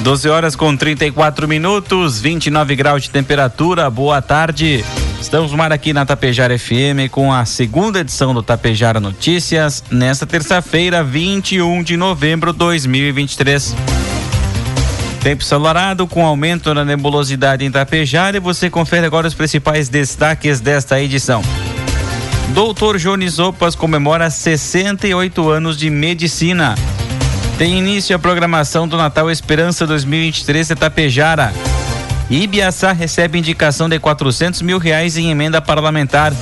12 horas com 34 minutos, 29 graus de temperatura. Boa tarde. Estamos ar aqui na Tapejara FM com a segunda edição do Tapejara Notícias, nesta terça-feira, 21 de novembro de 2023. Tempo ensolarado com aumento na nebulosidade em Tapejara e você confere agora os principais destaques desta edição. Doutor Jones Opas comemora 68 anos de medicina. Tem início a programação do Natal Esperança 2023 de Tapejara. Ibiaçá recebe indicação de 400 mil reais em emenda parlamentar.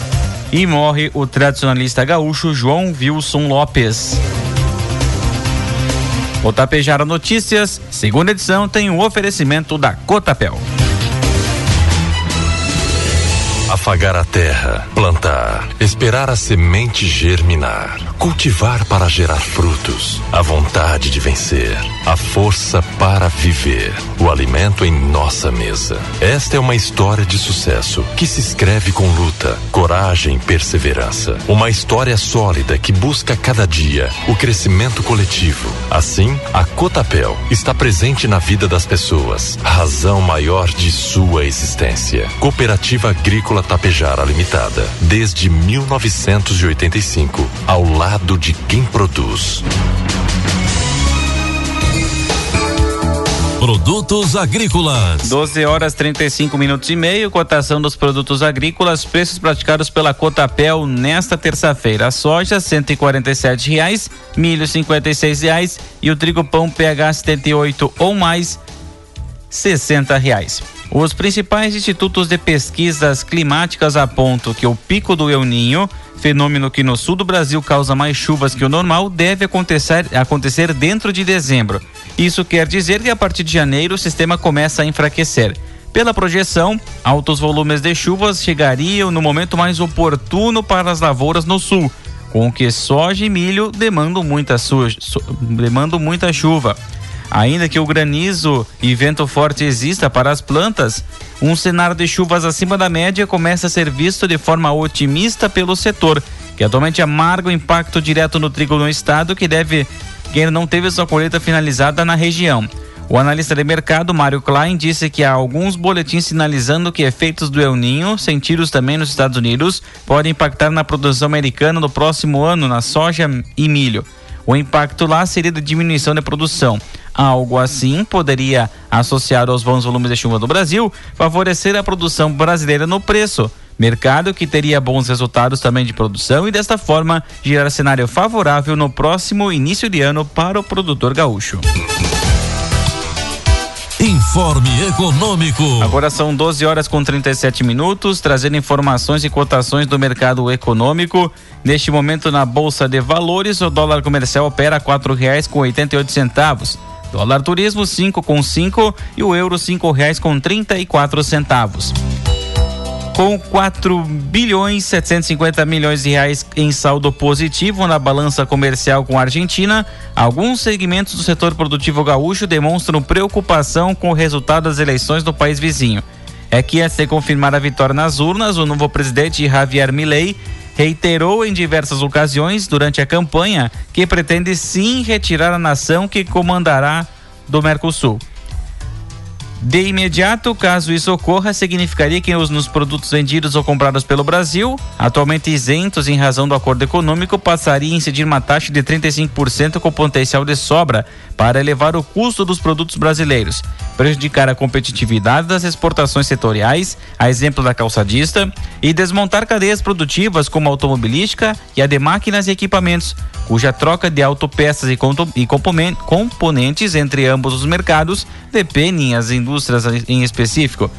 E morre o tradicionalista gaúcho João Wilson Lopes. O Tapejara Notícias, segunda edição, tem um oferecimento da Cotapel. Afagar a terra, plantar, esperar a semente germinar, cultivar para gerar frutos, a vontade de vencer, a força para viver, o alimento em nossa mesa. Esta é uma história de sucesso que se escreve com luta, coragem e perseverança. Uma história sólida que busca cada dia o crescimento coletivo. Assim, a Cotapel está presente na vida das pessoas, razão maior de sua existência. Cooperativa Agrícola Agrícola Tapejara Limitada, desde 1985, ao lado de quem produz. Produtos agrícolas. 12 horas 35 minutos e meio. Cotação dos produtos agrícolas. Preços praticados pela Cotapel nesta terça-feira. A soja, e reais. Milho, cinquenta e reais. E o trigo pão PH 78 ou mais, sessenta reais. Os principais institutos de pesquisas climáticas apontam que o pico do El Ninho, fenômeno que no sul do Brasil causa mais chuvas que o normal, deve acontecer, acontecer dentro de dezembro. Isso quer dizer que a partir de janeiro o sistema começa a enfraquecer. Pela projeção, altos volumes de chuvas chegariam no momento mais oportuno para as lavouras no sul, com que soja e milho demandam muita, demandam muita chuva. Ainda que o granizo e vento forte exista para as plantas, um cenário de chuvas acima da média começa a ser visto de forma otimista pelo setor, que atualmente amarga o impacto direto no trigo no estado, que deve que ainda não teve sua colheita finalizada na região. O analista de mercado, Mário Klein, disse que há alguns boletins sinalizando que efeitos do El Ninho, sentidos também nos Estados Unidos, podem impactar na produção americana no próximo ano na soja e milho. O impacto lá seria de diminuição de produção algo assim poderia, associado aos bons volumes de chuva do Brasil, favorecer a produção brasileira no preço. Mercado que teria bons resultados também de produção e, desta forma, gerar cenário favorável no próximo início de ano para o produtor gaúcho. Informe Econômico. Agora são 12 horas com 37 minutos, trazendo informações e cotações do mercado econômico. Neste momento, na Bolsa de Valores, o dólar comercial opera R$ 4,88. Dólar turismo cinco com cinco e o euro quatro centavos com 4 bilhões 750 milhões de reais em saldo positivo na balança comercial com a Argentina, alguns segmentos do setor produtivo gaúcho demonstram preocupação com o resultado das eleições no país vizinho. É que antes de confirmar a vitória nas urnas, o novo presidente Javier Milei reiterou em diversas ocasiões durante a campanha que pretende sim retirar a nação que comandará do Mercosul. De imediato, caso isso ocorra, significaria que os nos produtos vendidos ou comprados pelo Brasil, atualmente isentos em razão do acordo econômico, passaria a incidir uma taxa de 35% com potencial de sobra para elevar o custo dos produtos brasileiros, prejudicar a competitividade das exportações setoriais, a exemplo da calçadista, e desmontar cadeias produtivas como a automobilística e a de máquinas e equipamentos, cuja troca de autopeças e componentes entre ambos os mercados dependem as indústrias em específico.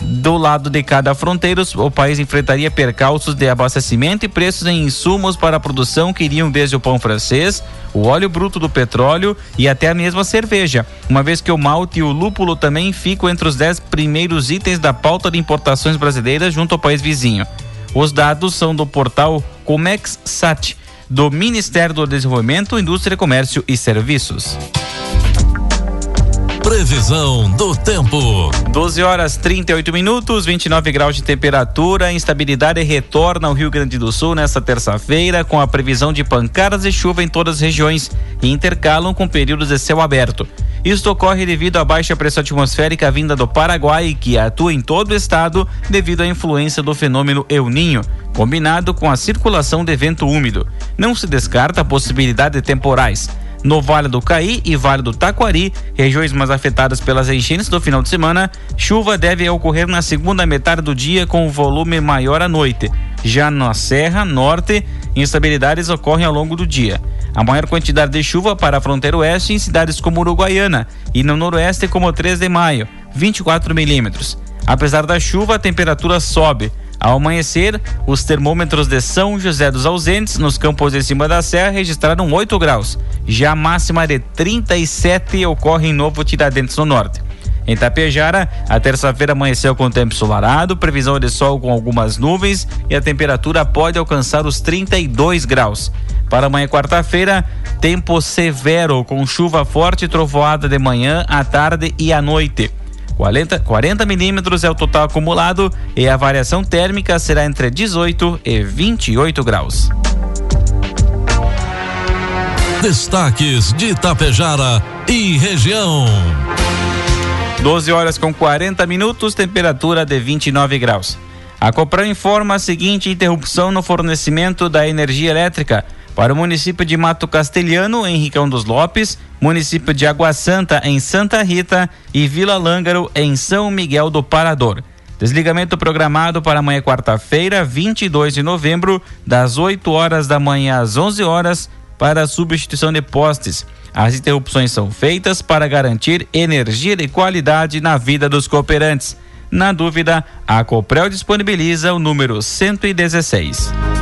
Do lado de cada fronteira, o país enfrentaria percalços de abastecimento e preços em insumos para a produção que iriam desde o pão francês, o óleo bruto do petróleo e até a mesma cerveja, uma vez que o malte e o lúpulo também ficam entre os dez primeiros itens da pauta de importações brasileiras junto ao país vizinho. Os dados são do portal Comex Sat, do Ministério do Desenvolvimento, Indústria, Comércio e Serviços. Previsão do tempo. 12 horas 38 minutos, 29 graus de temperatura. Instabilidade retorna ao Rio Grande do Sul nesta terça-feira, com a previsão de pancadas de chuva em todas as regiões e intercalam com períodos de céu aberto. Isto ocorre devido à baixa pressão atmosférica vinda do Paraguai, que atua em todo o estado devido à influência do fenômeno El Ninho, combinado com a circulação de vento úmido. Não se descarta a possibilidade de temporais no Vale do Caí e Vale do Taquari, regiões mais afetadas pelas enchentes do final de semana, chuva deve ocorrer na segunda metade do dia com volume maior à noite. Já na Serra Norte, instabilidades ocorrem ao longo do dia. A maior quantidade de chuva para a fronteira oeste em cidades como Uruguaiana e no noroeste como 3 de maio, 24 milímetros. Apesar da chuva, a temperatura sobe. Ao amanhecer, os termômetros de São José dos Ausentes, nos campos de cima da serra, registraram 8 graus. Já a máxima de 37 ocorre em Novo Tiradentes, no norte. Em Tapejara, a terça-feira amanheceu com tempo ensolarado, previsão de sol com algumas nuvens e a temperatura pode alcançar os 32 graus. Para amanhã, quarta-feira, tempo severo, com chuva forte e trovoada de manhã, à tarde e à noite. 40, 40 milímetros é o total acumulado e a variação térmica será entre 18 e 28 graus. Destaques de Itapejara e região. 12 horas com 40 minutos, temperatura de 29 graus. A Copran informa a seguinte interrupção no fornecimento da energia elétrica para o município de Mato Castelhano, em Ricão dos Lopes, município de Água Santa, em Santa Rita e Vila Lângaro, em São Miguel do Parador. Desligamento programado para amanhã, quarta-feira, 22 de novembro, das 8 horas da manhã às 11 horas, para substituição de postes. As interrupções são feitas para garantir energia de qualidade na vida dos cooperantes. Na dúvida, a Coprel disponibiliza o número 116.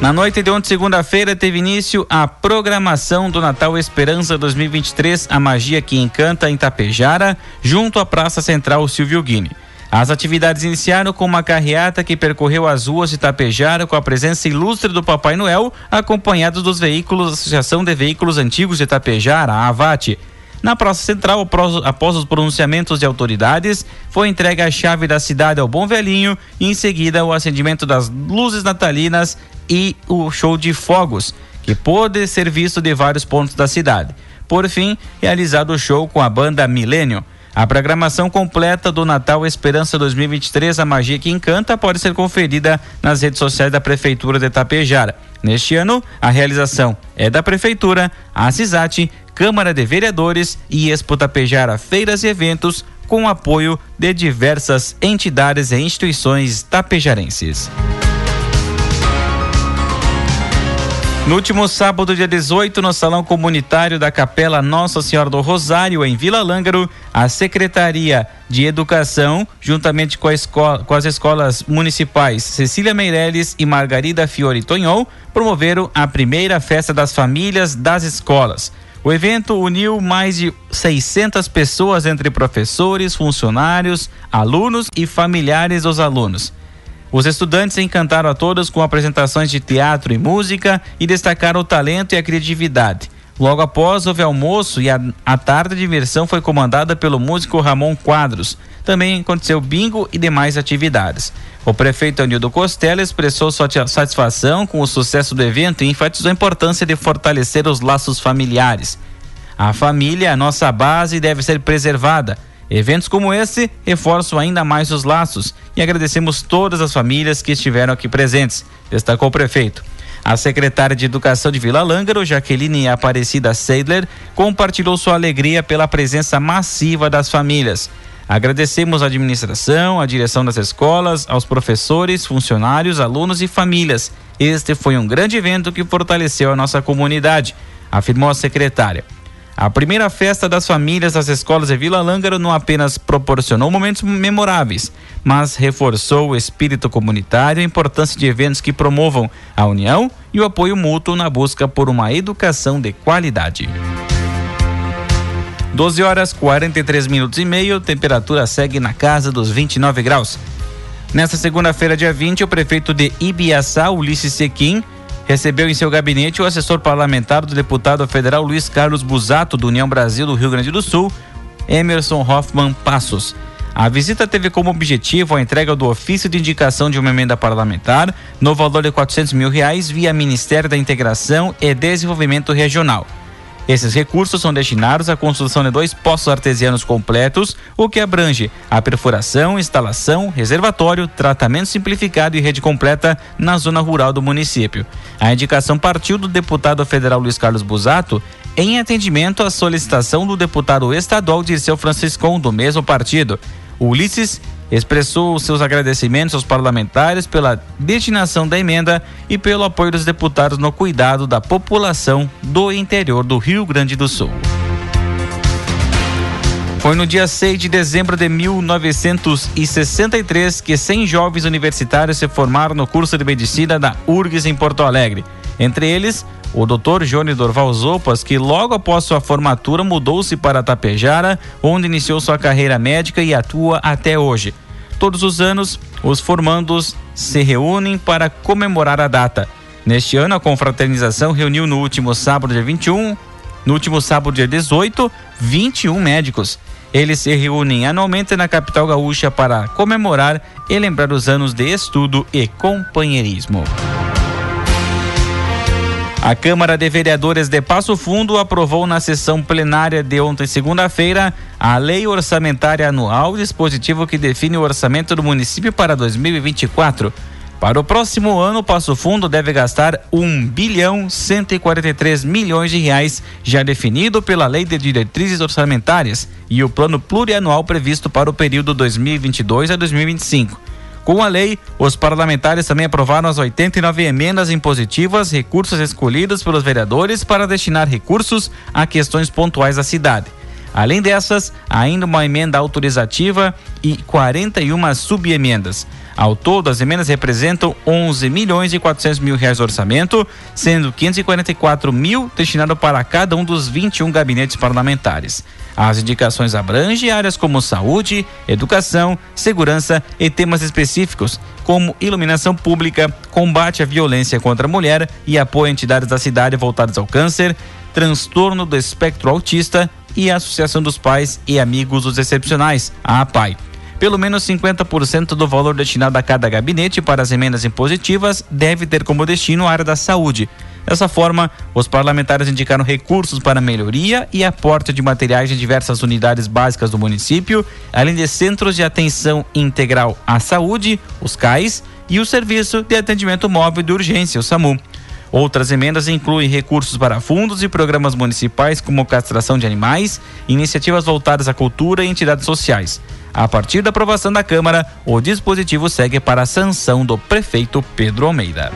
Na noite de ontem, segunda-feira, teve início a programação do Natal Esperança 2023, a magia que encanta em Tapejara, junto à Praça Central Silvio Guine. As atividades iniciaram com uma carreata que percorreu as ruas de Tapejara com a presença ilustre do Papai Noel, acompanhado dos veículos da Associação de Veículos Antigos de Tapejara, a AVAT. Na Praça Central, após os pronunciamentos de autoridades, foi entregue a chave da cidade ao Bom Velhinho e em seguida o acendimento das luzes natalinas e o show de fogos, que pôde ser visto de vários pontos da cidade. Por fim, realizado o show com a banda Milênio. A programação completa do Natal Esperança 2023, a magia que encanta, pode ser conferida nas redes sociais da Prefeitura de Tapejara. Neste ano, a realização é da Prefeitura, a CISAT, Câmara de Vereadores e Expo Tapejara Feiras e Eventos, com apoio de diversas entidades e instituições tapejarenses. No último sábado, dia 18, no Salão Comunitário da Capela Nossa Senhora do Rosário, em Vila Lângaro, a Secretaria de Educação, juntamente com, escola, com as escolas municipais Cecília Meireles e Margarida Fiore Tonhol, promoveram a primeira festa das famílias das escolas. O evento uniu mais de 600 pessoas entre professores, funcionários, alunos e familiares dos alunos. Os estudantes encantaram a todos com apresentações de teatro e música e destacaram o talento e a criatividade. Logo após, houve almoço e a, a tarde de diversão foi comandada pelo músico Ramon Quadros. Também aconteceu bingo e demais atividades. O prefeito Anildo Costello expressou sua satisfação com o sucesso do evento e enfatizou a importância de fortalecer os laços familiares. A família a nossa base deve ser preservada. Eventos como esse reforçam ainda mais os laços e agradecemos todas as famílias que estiveram aqui presentes, destacou o prefeito. A secretária de Educação de Vila Lângaro, Jaqueline Aparecida Seidler, compartilhou sua alegria pela presença massiva das famílias. Agradecemos à administração, à direção das escolas, aos professores, funcionários, alunos e famílias. Este foi um grande evento que fortaleceu a nossa comunidade, afirmou a secretária. A primeira festa das famílias das escolas de Vila Lângaro não apenas proporcionou momentos memoráveis, mas reforçou o espírito comunitário e a importância de eventos que promovam a união e o apoio mútuo na busca por uma educação de qualidade. 12 horas 43 minutos e meio, temperatura segue na casa dos 29 graus. Nesta segunda-feira, dia 20, o prefeito de Ibiaçá, Ulisses Sequim, recebeu em seu gabinete o assessor parlamentar do deputado federal Luiz Carlos Busato, do União Brasil do Rio Grande do Sul, Emerson Hoffman Passos. A visita teve como objetivo a entrega do ofício de indicação de uma emenda parlamentar no valor de 400 mil reais via Ministério da Integração e Desenvolvimento Regional. Esses recursos são destinados à construção de dois poços artesianos completos, o que abrange a perfuração, instalação, reservatório, tratamento simplificado e rede completa na zona rural do município. A indicação partiu do deputado federal Luiz Carlos Busato em atendimento à solicitação do deputado estadual Dirceu Franciscon, do mesmo partido. Ulisses expressou seus agradecimentos aos parlamentares pela destinação da emenda e pelo apoio dos deputados no cuidado da população do interior do Rio Grande do Sul. Foi no dia 6 de dezembro de 1963 que 100 jovens universitários se formaram no curso de medicina da URGS em Porto Alegre. Entre eles, o Dr. Johnny Dorval Zopas, que logo após sua formatura mudou-se para Tapejara, onde iniciou sua carreira médica e atua até hoje. Todos os anos, os formandos se reúnem para comemorar a data. Neste ano, a confraternização reuniu no último sábado, dia 21, no último sábado, dia 18, 21 médicos. Eles se reúnem anualmente na capital gaúcha para comemorar e lembrar os anos de estudo e companheirismo. A Câmara de Vereadores de Passo Fundo aprovou na sessão plenária de ontem, segunda-feira, a Lei Orçamentária Anual, dispositivo que define o orçamento do município para 2024. Para o próximo ano, Passo Fundo deve gastar 1 bilhão 143 milhões de reais, já definido pela Lei de Diretrizes Orçamentárias e o plano plurianual previsto para o período 2022 a 2025. Com a lei, os parlamentares também aprovaram as 89 emendas impositivas, recursos escolhidos pelos vereadores para destinar recursos a questões pontuais da cidade. Além dessas, ainda uma emenda autorizativa e 41 subemendas. Ao todo, as emendas representam 11 milhões e 400 mil reais de orçamento, sendo 544 mil destinados para cada um dos 21 gabinetes parlamentares. As indicações abrangem áreas como saúde, educação, segurança e temas específicos, como iluminação pública, combate à violência contra a mulher e apoio a entidades da cidade voltadas ao câncer, transtorno do espectro autista e a Associação dos Pais e Amigos dos Excepcionais, a APAI. Pelo menos 50% do valor destinado a cada gabinete para as emendas impositivas deve ter como destino a área da saúde. Dessa forma, os parlamentares indicaram recursos para melhoria e aporte de materiais em diversas unidades básicas do município, além de centros de atenção integral à saúde, os CAIS, e o Serviço de Atendimento Móvel de Urgência, o SAMU. Outras emendas incluem recursos para fundos e programas municipais como castração de animais, iniciativas voltadas à cultura e entidades sociais. A partir da aprovação da Câmara, o dispositivo segue para a sanção do prefeito Pedro Almeida.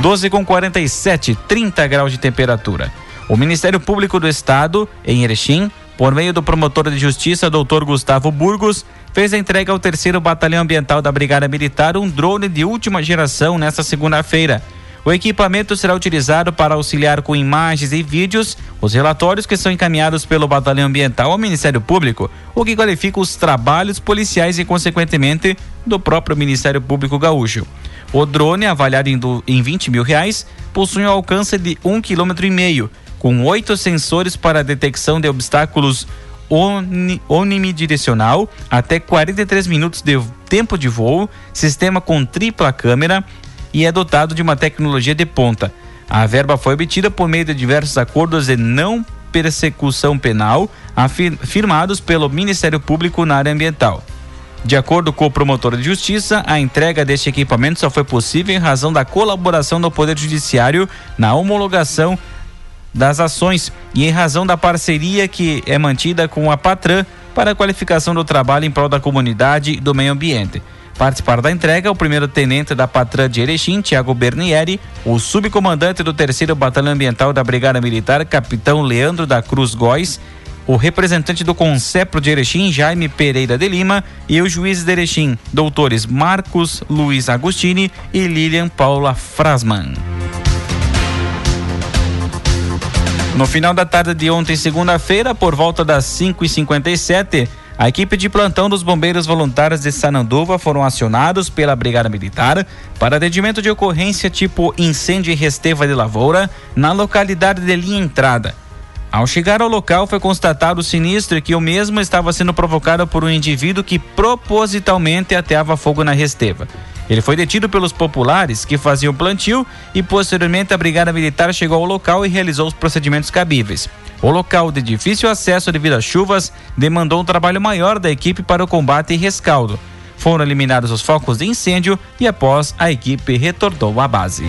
12 com 47, 30 graus de temperatura. O Ministério Público do Estado, em Erechim, por meio do promotor de justiça, doutor Gustavo Burgos, fez a entrega ao terceiro Batalhão Ambiental da Brigada Militar um drone de última geração nesta segunda-feira. O equipamento será utilizado para auxiliar com imagens e vídeos os relatórios que são encaminhados pelo Batalhão Ambiental ao Ministério Público, o que qualifica os trabalhos policiais e, consequentemente, do próprio Ministério Público Gaúcho. O drone, avaliado em, do, em 20 mil reais, possui um alcance de um quilômetro e meio, com oito sensores para detecção de obstáculos omnidirecional, até 43 minutos de tempo de voo, sistema com tripla câmera, e é dotado de uma tecnologia de ponta. A verba foi obtida por meio de diversos acordos de não persecução penal firmados pelo Ministério Público na área ambiental. De acordo com o promotor de justiça, a entrega deste equipamento só foi possível em razão da colaboração do Poder Judiciário na homologação das ações e em razão da parceria que é mantida com a Patran para a qualificação do trabalho em prol da comunidade e do meio ambiente. Participaram da entrega o primeiro tenente da Patrã de Erechim, Tiago Bernieri, o subcomandante do terceiro Batalhão Ambiental da Brigada Militar, capitão Leandro da Cruz Góes, o representante do Concepro de Erechim, Jaime Pereira de Lima, e os juízes de Erechim, doutores Marcos Luiz Agostini e Lilian Paula Frasman. No final da tarde de ontem, segunda-feira, por volta das 5h57, a equipe de plantão dos bombeiros voluntários de Sananduva foram acionados pela Brigada Militar para atendimento de ocorrência tipo incêndio em Resteva de Lavoura, na localidade de Linha Entrada. Ao chegar ao local, foi constatado o sinistro que o mesmo estava sendo provocado por um indivíduo que propositalmente ateava fogo na Resteva. Ele foi detido pelos populares que faziam plantio e posteriormente a Brigada Militar chegou ao local e realizou os procedimentos cabíveis. O local de difícil acesso devido às chuvas demandou um trabalho maior da equipe para o combate e rescaldo. Foram eliminados os focos de incêndio e após a equipe retornou à base.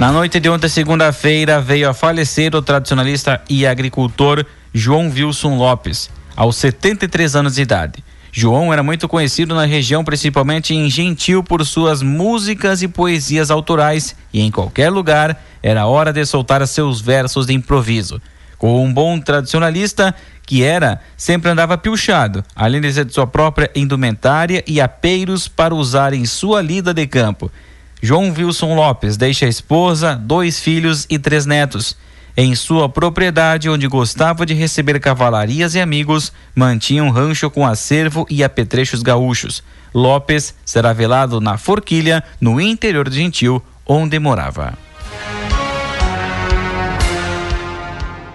Na noite de ontem, segunda-feira, veio a falecer o tradicionalista e agricultor João Wilson Lopes, aos 73 anos de idade. João era muito conhecido na região, principalmente em Gentil, por suas músicas e poesias autorais, e em qualquer lugar era hora de soltar seus versos de improviso. Com um bom tradicionalista que era, sempre andava pilchado, além de ser de sua própria indumentária e apeiros para usar em sua lida de campo. João Wilson Lopes deixa a esposa, dois filhos e três netos. Em sua propriedade, onde gostava de receber cavalarias e amigos, mantinha um rancho com acervo e apetrechos gaúchos. Lopes será velado na Forquilha, no interior de Gentil, onde morava.